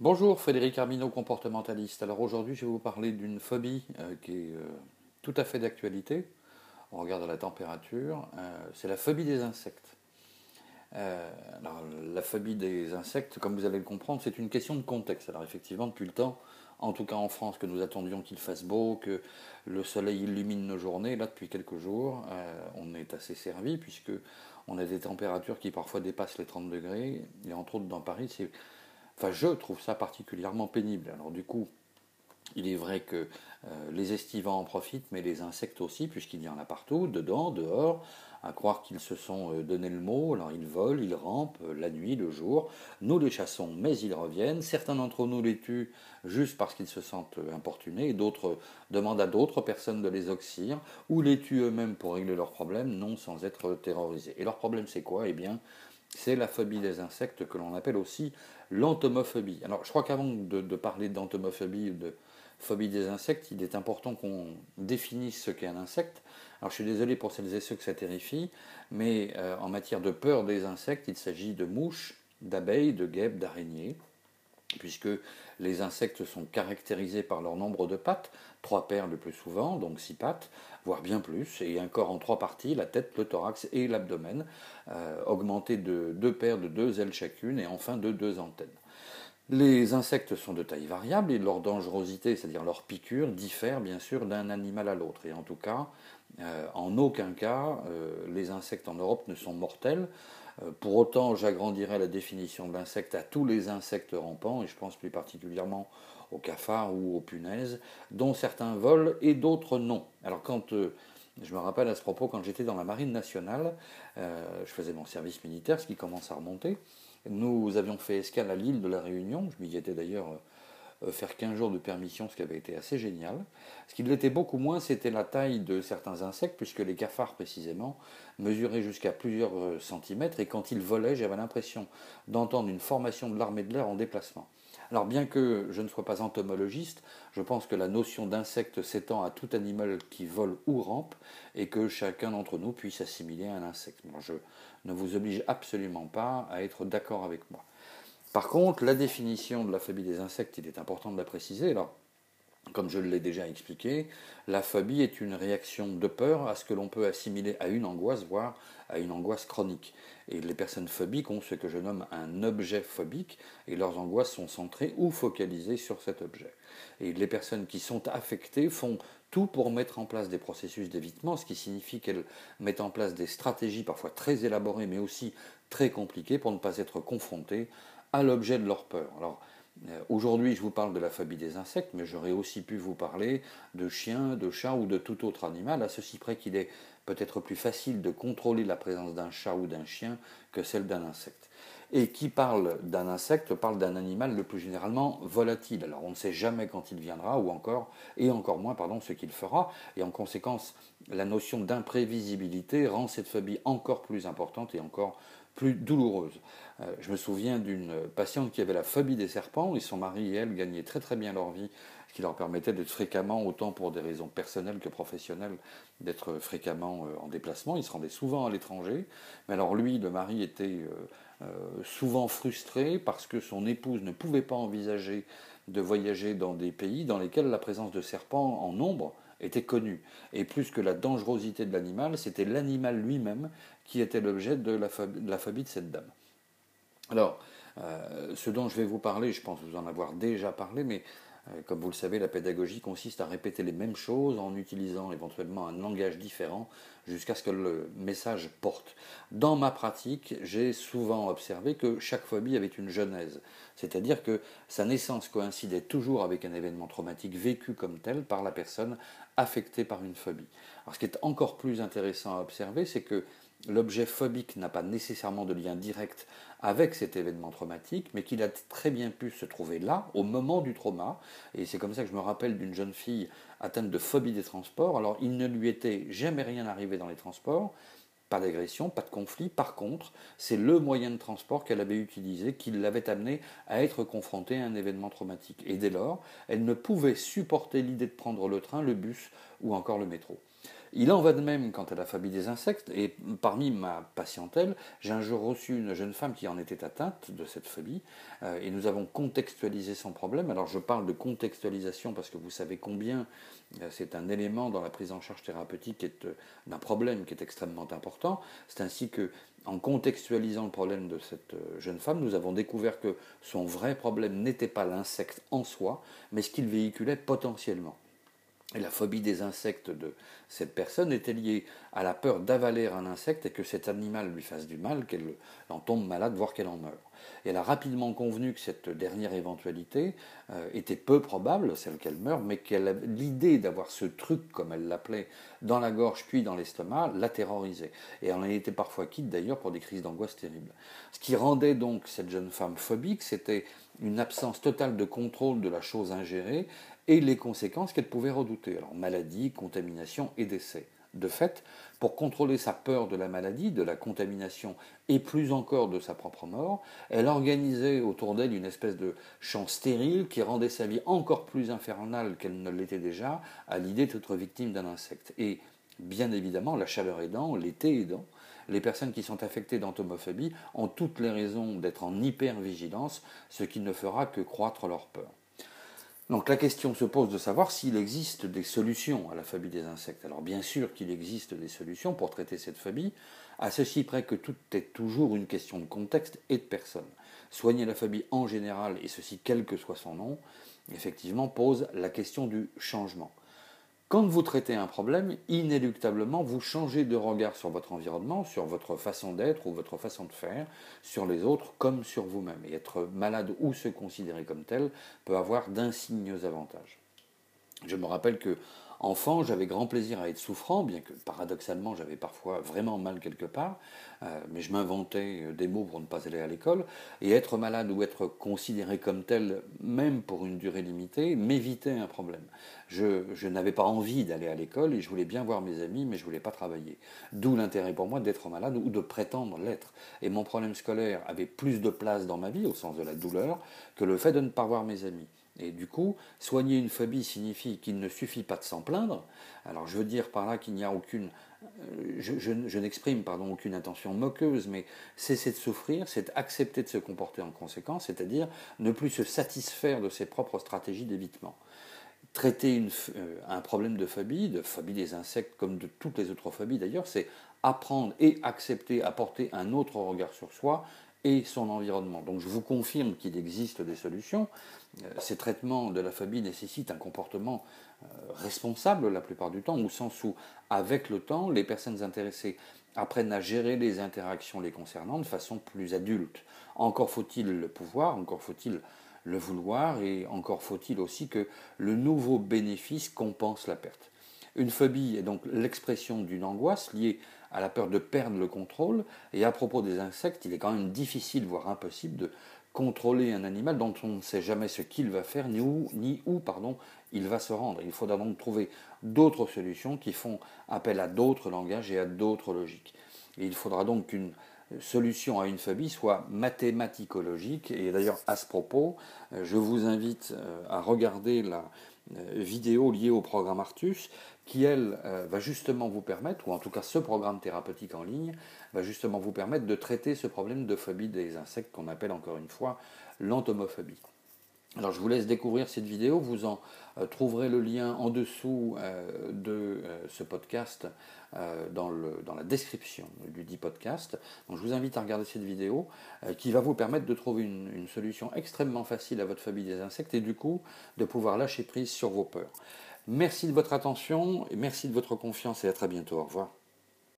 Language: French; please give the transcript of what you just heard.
Bonjour, Frédéric Armino, comportementaliste. Alors aujourd'hui, je vais vous parler d'une phobie euh, qui est euh, tout à fait d'actualité. On regarde la température. Euh, c'est la phobie des insectes. alors, la phobie des insectes, comme vous allez le comprendre, c'est une question de contexte. Alors effectivement, depuis le temps, en tout cas en France, que nous attendions qu'il fasse beau, que le soleil illumine nos journées, là depuis quelques jours, on est assez servi puisque on a des températures qui parfois dépassent les 30 degrés. Et entre autres dans Paris, c'est Enfin, je trouve ça particulièrement pénible. Alors du coup, il est vrai que euh, les estivants en profitent, mais les insectes aussi, puisqu'il y en a partout, dedans, dehors, à croire qu'ils se sont euh, donné le mot. Alors ils volent, ils rampent euh, la nuit, le jour. Nous les chassons, mais ils reviennent. Certains d'entre nous les tuent juste parce qu'ils se sentent importunés, d'autres demandent à d'autres personnes de les oxyre, ou les tuent eux-mêmes pour régler leurs problèmes, non sans être terrorisés. Et leur problème c'est quoi? Eh bien, c'est la phobie des insectes que l'on appelle aussi l'entomophobie. Alors je crois qu'avant de, parler d'entomophobie ou de phobie des insectes, il est important qu'on définisse ce qu'est un insecte. Alors je suis désolé pour celles et ceux que ça terrifie, mais euh, en matière de peur des insectes, il s'agit de mouches, d'abeilles, de guêpes, d'araignées puisque les insectes sont caractérisés par leur nombre de pattes, trois paires le plus souvent, donc six pattes, voire bien plus, et un corps en trois parties, la tête, le thorax et l'abdomen, euh, augmenté de deux paires de deux ailes chacune, et enfin de deux antennes. Les insectes sont de taille variable et leur dangerosité, c'est-à-dire leur piqûre, diffère bien sûr d'un animal à l'autre. Et en tout cas, euh, en aucun cas, euh, les insectes en Europe ne sont mortels. Euh, pour autant, j'agrandirai la définition de l'insecte à tous les insectes rampants, et je pense plus particulièrement aux cafards ou aux punaises, dont certains volent et d'autres non. Alors quand euh, je me rappelle à ce propos, quand j'étais dans la marine nationale, euh, je faisais mon service militaire, ce qui commence à remonter. Nous avions fait escale à l'île de la Réunion, je m'y étais d'ailleurs faire 15 jours de permission, ce qui avait été assez génial. Ce qui l'était beaucoup moins, c'était la taille de certains insectes, puisque les cafards précisément mesuraient jusqu'à plusieurs euh, centimètres, et quand ils volaient, j'avais l'impression d'entendre une formation de l'armée de l'air en déplacement. Alors bien que je ne sois pas entomologiste, je pense que la notion d'insecte s'étend à tout animal qui vole ou rampe et que chacun d'entre nous puisse assimiler un insecte. je ne vous oblige absolument pas à être d'accord avec moi. Par contre, la définition de la phobie des insectes, il est important de la préciser. Alors, comme je l'ai déjà expliqué, la phobie est une réaction de peur à ce que l'on peut assimiler à une angoisse, voire à une angoisse chronique. Et les personnes phobiques ont ce que je nomme un objet phobique, et leurs angoisses sont centrées ou focalisées sur cet objet. Et les personnes qui sont affectées font tout pour mettre en place des processus d'évitement, ce qui signifie qu'elles mettent en place des stratégies parfois très élaborées, mais aussi très compliquées pour ne pas être confrontées à l'objet de leur peur. Alors, euh, aujourd'hui, je vous parle de la phobie des insectes, mais j'aurais aussi pu vous parler de chiens, de chats ou de tout autre animal, à ceci près qu'il est peut-être plus facile de contrôler la présence d'un chat ou d'un chien que celle d'un insecte. Et qui parle d'un insecte parle d'un animal le plus généralement volatile. Alors on ne sait jamais quand il viendra, ou encore, et encore moins, pardon, ce qu'il fera. Et en conséquence, la notion d'imprévisibilité rend cette phobie encore plus importante et encore plus douloureuse. Euh, je me souviens d'une patiente qui avait la phobie des serpents et son mari et elle gagnaient très très bien leur vie, ce qui leur permettait d'être fréquemment, autant pour des raisons personnelles que professionnelles, d'être fréquemment euh, en déplacement. Il se rendait souvent à l'étranger, mais alors lui, le mari, était euh, souvent frustré parce que son épouse ne pouvait pas envisager de voyager dans des pays dans lesquels la présence de serpents en nombre était connue. Et plus que la dangerosité de l'animal, c'était l'animal lui-même qui était l'objet de la phobie de cette dame. Alors, euh, ce dont je vais vous parler, je pense vous en avoir déjà parlé, mais euh, comme vous le savez, la pédagogie consiste à répéter les mêmes choses en utilisant éventuellement un langage différent jusqu'à ce que le message porte. Dans ma pratique, j'ai souvent observé que chaque phobie avait une genèse, c'est-à-dire que sa naissance coïncidait toujours avec un événement traumatique vécu comme tel par la personne affectée par une phobie. Alors ce qui est encore plus intéressant à observer, c'est que l'objet phobique n'a pas nécessairement de lien direct avec cet événement traumatique, mais qu'il a très bien pu se trouver là, au moment du trauma. Et c'est comme ça que je me rappelle d'une jeune fille atteinte de phobie des transports. Alors, il ne lui était jamais rien arrivé dans les transports, pas d'agression, pas de conflit. Par contre, c'est le moyen de transport qu'elle avait utilisé qui l'avait amené à être confrontée à un événement traumatique. Et dès lors, elle ne pouvait supporter l'idée de prendre le train, le bus ou encore le métro. Il en va de même quant à la phobie des insectes, et parmi ma patientèle, j'ai un jour reçu une jeune femme qui en était atteinte de cette phobie, euh, et nous avons contextualisé son problème. Alors je parle de contextualisation parce que vous savez combien euh, c'est un élément dans la prise en charge thérapeutique euh, d'un problème qui est extrêmement important. C'est ainsi que, en contextualisant le problème de cette jeune femme, nous avons découvert que son vrai problème n'était pas l'insecte en soi, mais ce qu'il véhiculait potentiellement. Et la phobie des insectes de cette personne était liée à la peur d'avaler un insecte et que cet animal lui fasse du mal, qu'elle en tombe malade, voire qu'elle en meure. Elle a rapidement convenu que cette dernière éventualité euh, était peu probable, celle qu'elle meure, mais qu'elle l'idée d'avoir ce truc, comme elle l'appelait, dans la gorge puis dans l'estomac, la terrorisait. Et elle en était parfois quitte d'ailleurs pour des crises d'angoisse terribles. Ce qui rendait donc cette jeune femme phobique, c'était une absence totale de contrôle de la chose ingérée et les conséquences qu'elle pouvait redouter. Maladie, contamination et décès. De fait, pour contrôler sa peur de la maladie, de la contamination et plus encore de sa propre mort, elle organisait autour d'elle une espèce de champ stérile qui rendait sa vie encore plus infernale qu'elle ne l'était déjà à l'idée d'être victime d'un insecte. Et bien évidemment, la chaleur aidant, l'été aidant, les personnes qui sont affectées d'entomophobie ont toutes les raisons d'être en hypervigilance, ce qui ne fera que croître leur peur. Donc la question se pose de savoir s'il existe des solutions à la phobie des insectes. Alors bien sûr qu'il existe des solutions pour traiter cette phobie, à ceci près que tout est toujours une question de contexte et de personne. Soigner la phobie en général, et ceci quel que soit son nom, effectivement pose la question du changement. Quand vous traitez un problème, inéluctablement, vous changez de regard sur votre environnement, sur votre façon d'être ou votre façon de faire, sur les autres comme sur vous-même. Et être malade ou se considérer comme tel peut avoir d'insignes avantages. Je me rappelle que Enfant, j'avais grand plaisir à être souffrant, bien que paradoxalement j'avais parfois vraiment mal quelque part, euh, mais je m'inventais euh, des mots pour ne pas aller à l'école. Et être malade ou être considéré comme tel, même pour une durée limitée, m'évitait un problème. Je, je n'avais pas envie d'aller à l'école et je voulais bien voir mes amis, mais je voulais pas travailler. D'où l'intérêt pour moi d'être malade ou de prétendre l'être. Et mon problème scolaire avait plus de place dans ma vie, au sens de la douleur, que le fait de ne pas voir mes amis. Et du coup, soigner une phobie signifie qu'il ne suffit pas de s'en plaindre. Alors je veux dire par là qu'il n'y a aucune... Euh, je, n'exprime pardon aucune intention moqueuse, mais cesser de souffrir, c'est accepter de se comporter en conséquence, c'est-à-dire ne plus se satisfaire de ses propres stratégies d'évitement. Traiter euh, un problème de phobie, de phobie des insectes comme de toutes les autres phobies d'ailleurs, c'est apprendre et accepter, apporter un autre regard sur soi et son environnement. Donc je vous confirme qu'il existe des solutions. Euh, ces traitements de la phobie nécessitent un comportement euh, responsable la plupart du temps, au sens où, avec le temps, les personnes intéressées apprennent à gérer les interactions les concernant de façon plus adulte. Encore faut-il le pouvoir, encore faut-il le vouloir, et encore faut-il aussi que le nouveau bénéfice compense la perte. Une phobie est donc l'expression d'une angoisse liée la peur de perdre le contrôle. Et à propos des insectes, il est quand même difficile, voire impossible, de contrôler un animal dont on ne sait jamais ce qu'il va faire, ni où, ni où pardon, il va se rendre. Il faudra donc trouver d'autres solutions qui font appel à d'autres langages et à d'autres logiques. Et il faudra donc qu'une solution à une phobie soit mathématicologique. Et d'ailleurs, à ce propos, je vous invite euh, à regarder la, euh, vidéo liée au programme Artus, qui, elle, euh, va justement vous permettre, ou en tout cas ce programme thérapeutique en ligne, va justement vous permettre de traiter ce problème de phobie des insectes qu'on appelle encore une fois l'entomophobie. Alors je vous laisse découvrir cette vidéo, vous en euh, trouverez le lien en dessous euh, de euh, ce podcast dans, le, dans, la description du dit podcast. Donc je vous invite à regarder cette vidéo qui va vous permettre de trouver une, une, solution extrêmement facile à votre phobie des insectes et du coup de pouvoir lâcher prise sur vos peurs. Merci de votre attention, merci de votre confiance et à très bientôt. Au revoir.